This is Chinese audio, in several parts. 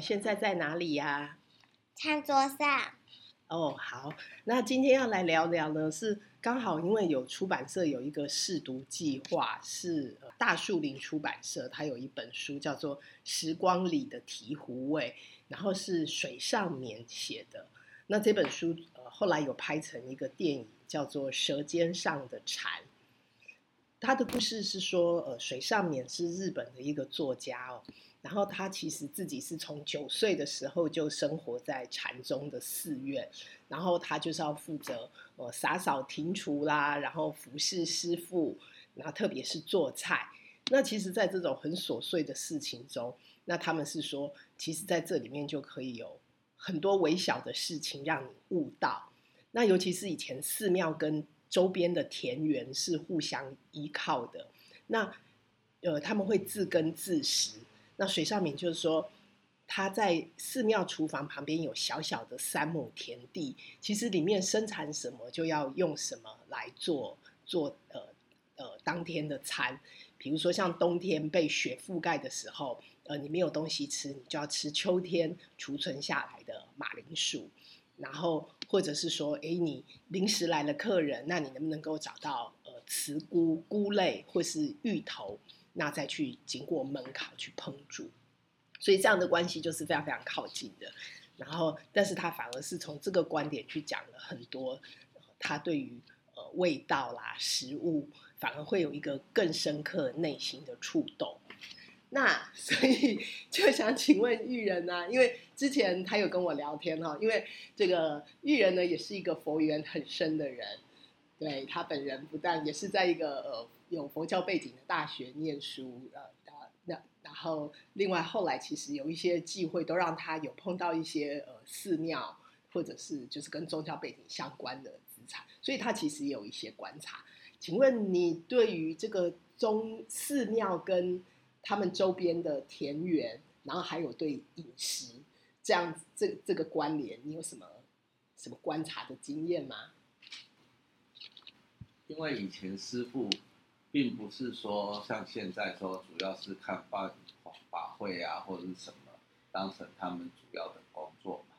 们现在在哪里呀？餐桌上。哦，好，那今天要来聊聊呢，是刚好因为有出版社有一个试读计划，是大树林出版社，它有一本书叫做《时光里的醍醐味》，然后是水上勉写的。那这本书呃后来有拍成一个电影，叫做《舌尖上的蝉》。他的故事是说，呃，水上勉是日本的一个作家哦。然后他其实自己是从九岁的时候就生活在禅宗的寺院，然后他就是要负责呃洒扫庭除啦，然后服侍师父，然后特别是做菜。那其实，在这种很琐碎的事情中，那他们是说，其实在这里面就可以有很多微小的事情让你悟到。那尤其是以前寺庙跟周边的田园是互相依靠的，那呃他们会自耕自食。那水上勉就是说，他在寺庙厨房旁边有小小的三亩田地，其实里面生产什么就要用什么来做做呃呃当天的餐。比如说像冬天被雪覆盖的时候，呃你没有东西吃，你就要吃秋天储存下来的马铃薯。然后或者是说，哎你临时来了客人，那你能不能够找到呃茨菇菇类或是芋头？那再去经过焖烤去烹煮，所以这样的关系就是非常非常靠近的。然后，但是他反而是从这个观点去讲了很多，他对于呃味道啦、食物，反而会有一个更深刻内心的触动。那所以就想请问玉人呢、啊，因为之前他有跟我聊天哈，因为这个玉人呢也是一个佛缘很深的人，对他本人不但也是在一个呃。有佛教背景的大学念书，呃，那然后另外后来其实有一些机会都让他有碰到一些呃寺庙或者是就是跟宗教背景相关的资产，所以他其实有一些观察。请问你对于这个宗寺庙跟他们周边的田园，然后还有对饮食这样这这个关联，你有什么什么观察的经验吗？因为以前师傅。并不是说像现在说，主要是看法法会啊，或者是什么，当成他们主要的工作嘛，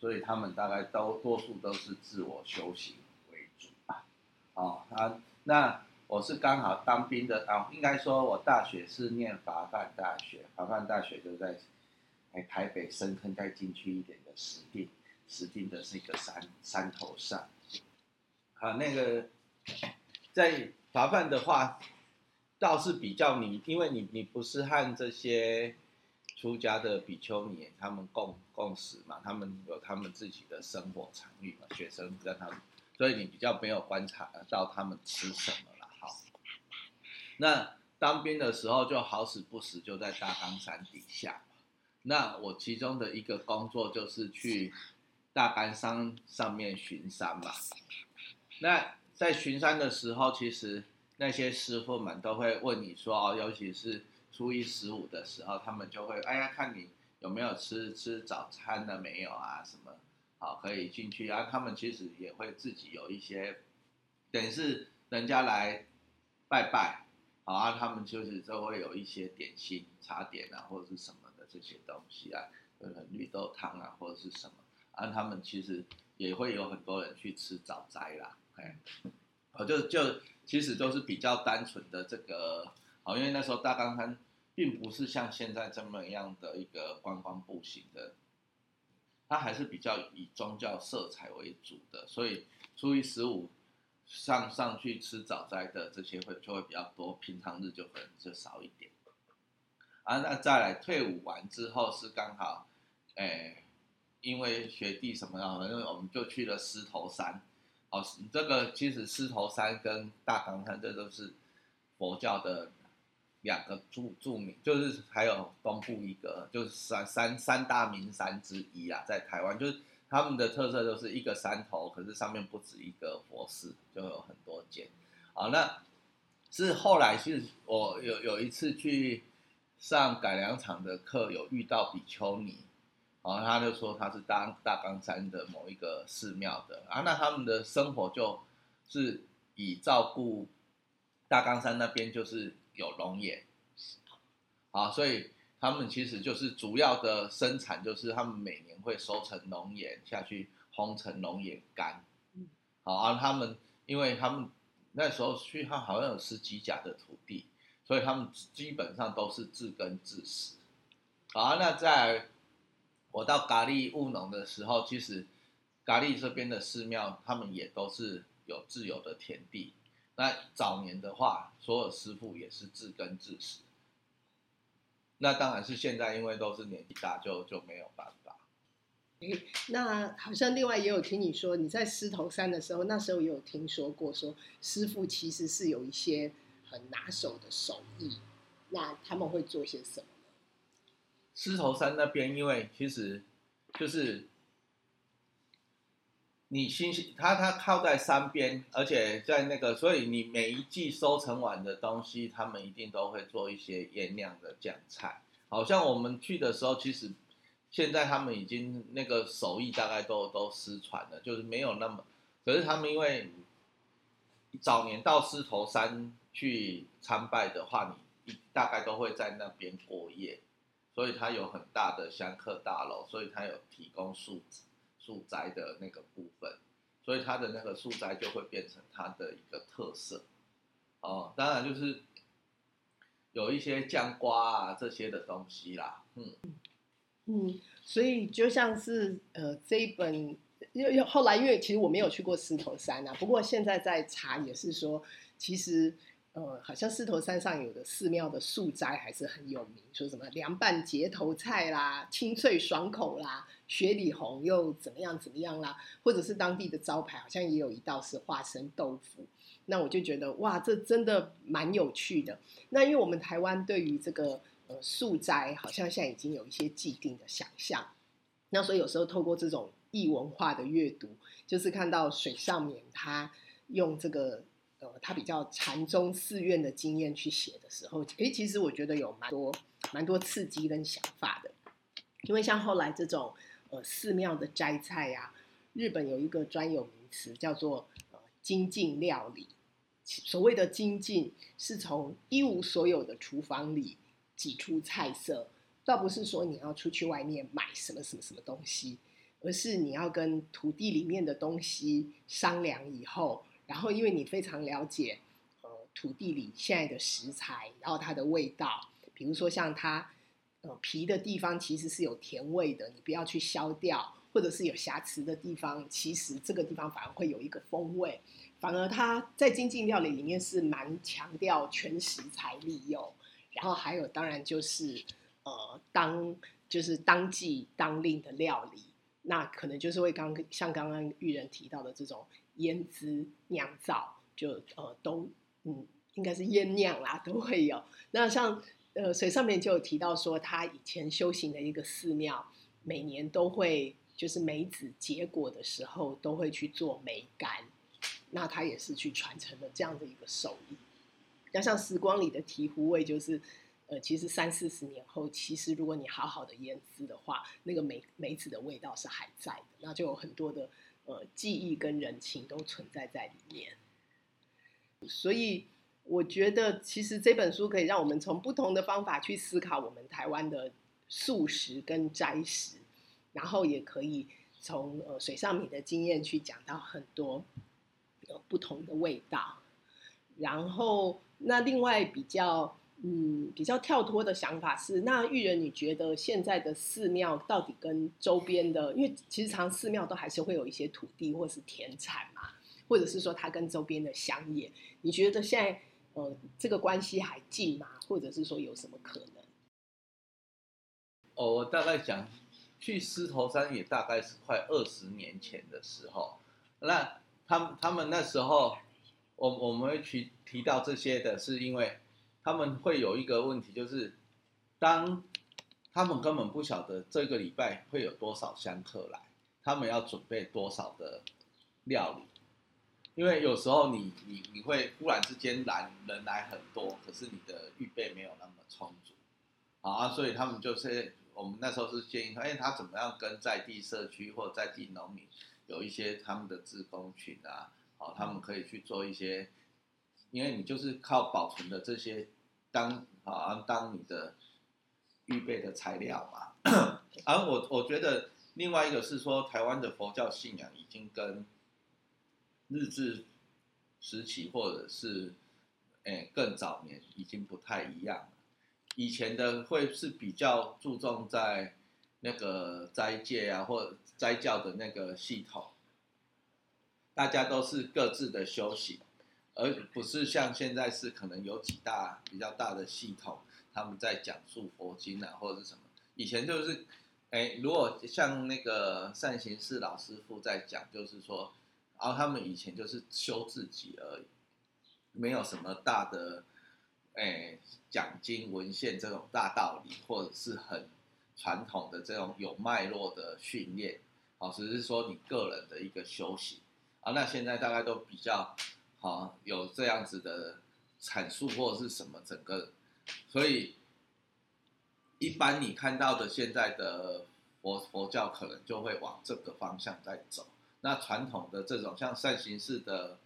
所以他们大概都多数都是自我修行为主吧。哦，啊，那我是刚好当兵的啊，应该说我大学是念法范大学，法范大学就在哎台北深坑再进去一点的石碇，石碇的是一个山山头上，啊，那个在。法范的话，倒是比较你，因为你你不是和这些出家的比丘尼他们共共识嘛，他们有他们自己的生活场域嘛，学生跟他们，所以你比较没有观察到他们吃什么了。好，那当兵的时候就好死不死就在大冈山底下，那我其中的一个工作就是去大冈山上面巡山嘛，那。在巡山的时候，其实那些师傅们都会问你说哦，尤其是初一十五的时候，他们就会哎呀，看你有没有吃吃早餐了没有啊？什么好可以进去啊？他们其实也会自己有一些，等于是人家来拜拜，好啊，他们就是都会有一些点心、茶点啊，或者是什么的这些东西啊，绿豆汤啊，或者是什么啊，他们其实也会有很多人去吃早斋啦。哎，我就就其实都是比较单纯的这个，好，因为那时候大冈山并不是像现在这么样的一个观光步行的，它还是比较以宗教色彩为主的，所以初一十五上上去吃早斋的这些会就会比较多，平常日就可能就少一点。啊，那再来退伍完之后是刚好，哎，因为学弟什么样，反正我们就去了狮头山。哦，这个其实狮头山跟大唐山这都是佛教的两个著著名，就是还有东部一个，就是三三三大名山之一啊，在台湾就是他们的特色就是一个山头，可是上面不止一个佛寺，就有很多间。好，那是后来其实我有有一次去上改良场的课，有遇到比丘尼。然后他就说他是大大冈山的某一个寺庙的啊，那他们的生活就是以照顾大冈山那边就是有龙眼，啊，所以他们其实就是主要的生产，就是他们每年会收成龙眼下去烘成龙眼干。好，而他们因为他们那时候去，他好像有十几甲的土地，所以他们基本上都是自耕自食。好，那在我到咖喱务农的时候，其实咖喱这边的寺庙，他们也都是有自有的田地。那早年的话，所有师傅也是自耕自食。那当然是现在，因为都是年纪大就，就就没有办法。那好像另外也有听你说，你在狮头山的时候，那时候也有听说过，说师傅其实是有一些很拿手的手艺。那他们会做些什么？狮头山那边，因为其实就是。你新鲜，它它靠在山边，而且在那个，所以你每一季收成完的东西，他们一定都会做一些腌酿的酱菜。好像我们去的时候，其实现在他们已经那个手艺大概都都失传了，就是没有那么。可是他们因为早年到狮头山去参拜的话，你大概都会在那边过夜，所以它有很大的香客大楼，所以它有提供素质。素斋的那个部分，所以它的那个素斋就会变成它的一个特色。哦，当然就是有一些酱瓜啊这些的东西啦。嗯嗯，所以就像是呃这一本，又又后来因为其实我没有去过狮头山啊，不过现在在查也是说，其实。呃，好像狮头山上有的寺庙的素斋还是很有名，说什么凉拌结头菜啦，清脆爽口啦，雪里红又怎么样怎么样啦，或者是当地的招牌，好像也有一道是花生豆腐。那我就觉得哇，这真的蛮有趣的。那因为我们台湾对于这个呃素斋，好像现在已经有一些既定的想象，那所以有时候透过这种异文化的阅读，就是看到水上面他用这个。呃，他比较禅宗寺院的经验去写的时候，诶，其实我觉得有蛮多蛮多刺激跟想法的。因为像后来这种呃寺庙的斋菜呀、啊，日本有一个专有名词叫做呃精进料理。所谓的精进，是从一无所有的厨房里挤出菜色，倒不是说你要出去外面买什么什么什么东西，而是你要跟土地里面的东西商量以后。然后，因为你非常了解，呃，土地里现在的食材，然后它的味道，比如说像它，呃，皮的地方其实是有甜味的，你不要去削掉，或者是有瑕疵的地方，其实这个地方反而会有一个风味。反而它在精进料理里面是蛮强调全食材利用，然后还有当然就是，呃，当就是当季当令的料理，那可能就是会刚像刚刚玉仁提到的这种。腌制酿造就呃都嗯应该是腌酿啦都会有。那像呃水上面就有提到说，他以前修行的一个寺庙，每年都会就是梅子结果的时候都会去做梅干，那他也是去传承了这样的一个手艺。那像时光里的醍醐味，就是呃其实三四十年后，其实如果你好好的腌制的话，那个梅梅子的味道是还在的，那就有很多的。呃，记忆跟人情都存在在里面，所以我觉得其实这本书可以让我们从不同的方法去思考我们台湾的素食跟斋食，然后也可以从呃水上米的经验去讲到很多呃不同的味道，然后那另外比较。嗯，比较跳脱的想法是，那玉人，你觉得现在的寺庙到底跟周边的，因为其实常寺庙都还是会有一些土地或是田产嘛，或者是说它跟周边的乡野，你觉得现在呃这个关系还近吗？或者是说有什么可能？哦，我大概讲去狮头山也大概是快二十年前的时候，那他们他们那时候，我我们会去提到这些的是因为。他们会有一个问题，就是当他们根本不晓得这个礼拜会有多少香客来，他们要准备多少的料理，因为有时候你你你会忽然之间来人来很多，可是你的预备没有那么充足，好啊，所以他们就是我们那时候是建议说，哎，他怎么样跟在地社区或在地农民有一些他们的志工群啊，好，他们可以去做一些，因为你就是靠保存的这些。当啊，当你的预备的材料嘛。而 我我觉得另外一个是说，台湾的佛教信仰已经跟日治时期或者是诶更早年已经不太一样了。以前的会是比较注重在那个斋戒啊，或者斋教的那个系统，大家都是各自的修行，而不是像现在是可能有几大比较大的系统，他们在讲述佛经啊或者是什么。以前就是，哎，如果像那个善行寺老师傅在讲，就是说，然后他们以前就是修自己而已，没有什么大的。哎，讲经文献这种大道理，或者是很传统的这种有脉络的训练，哦，只是说你个人的一个修行啊。那现在大概都比较好有这样子的阐述或者是什么整个，所以一般你看到的现在的佛佛教可能就会往这个方向在走。那传统的这种像善行式的，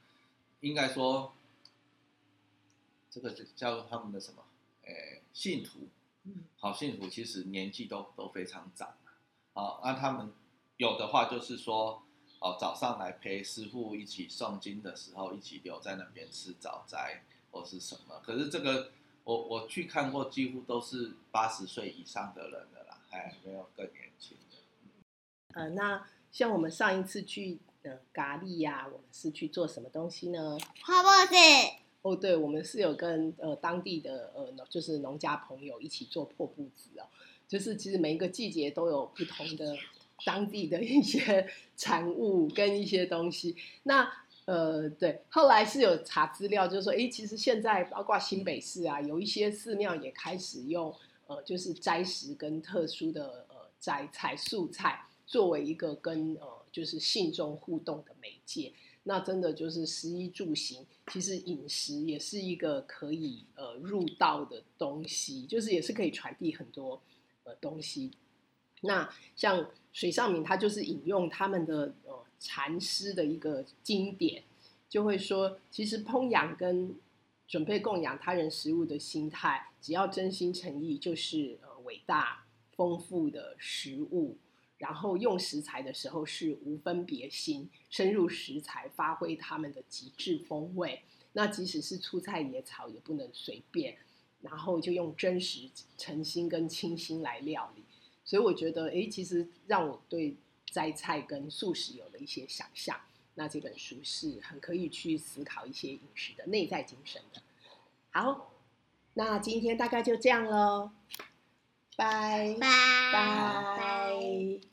应该说。这个就叫他们的什么？诶，信徒，好，信徒其实年纪都都非常长，好，那他们有的话就是说，哦，早上来陪师傅一起诵经的时候，一起留在那边吃早斋或是什么。可是这个我我去看过，几乎都是八十岁以上的人的啦，哎，没有更年轻的。呃，那像我们上一次去呃咖喱呀，我们是去做什么东西呢？泡泡子。哦，对，我们是有跟呃当地的呃就是农家朋友一起做破布子哦，就是其实每一个季节都有不同的当地的一些 产物跟一些东西。那呃对，后来是有查资料，就是说，哎，其实现在包括新北市啊，有一些寺庙也开始用呃就是斋食跟特殊的呃斋菜素菜作为一个跟呃就是信众互动的媒介。那真的就是食衣住行，其实饮食也是一个可以呃入道的东西，就是也是可以传递很多呃东西。那像水上明，他就是引用他们的呃禅师的一个经典，就会说，其实烹养跟准备供养他人食物的心态，只要真心诚意，就是呃伟大丰富的食物。然后用食材的时候是无分别心，深入食材，发挥他们的极致风味。那即使是粗菜野草也不能随便，然后就用真实、诚心跟清心来料理。所以我觉得，哎，其实让我对摘菜跟素食有了一些想象。那这本书是很可以去思考一些饮食的内在精神的。好，那今天大概就这样喽，拜拜拜。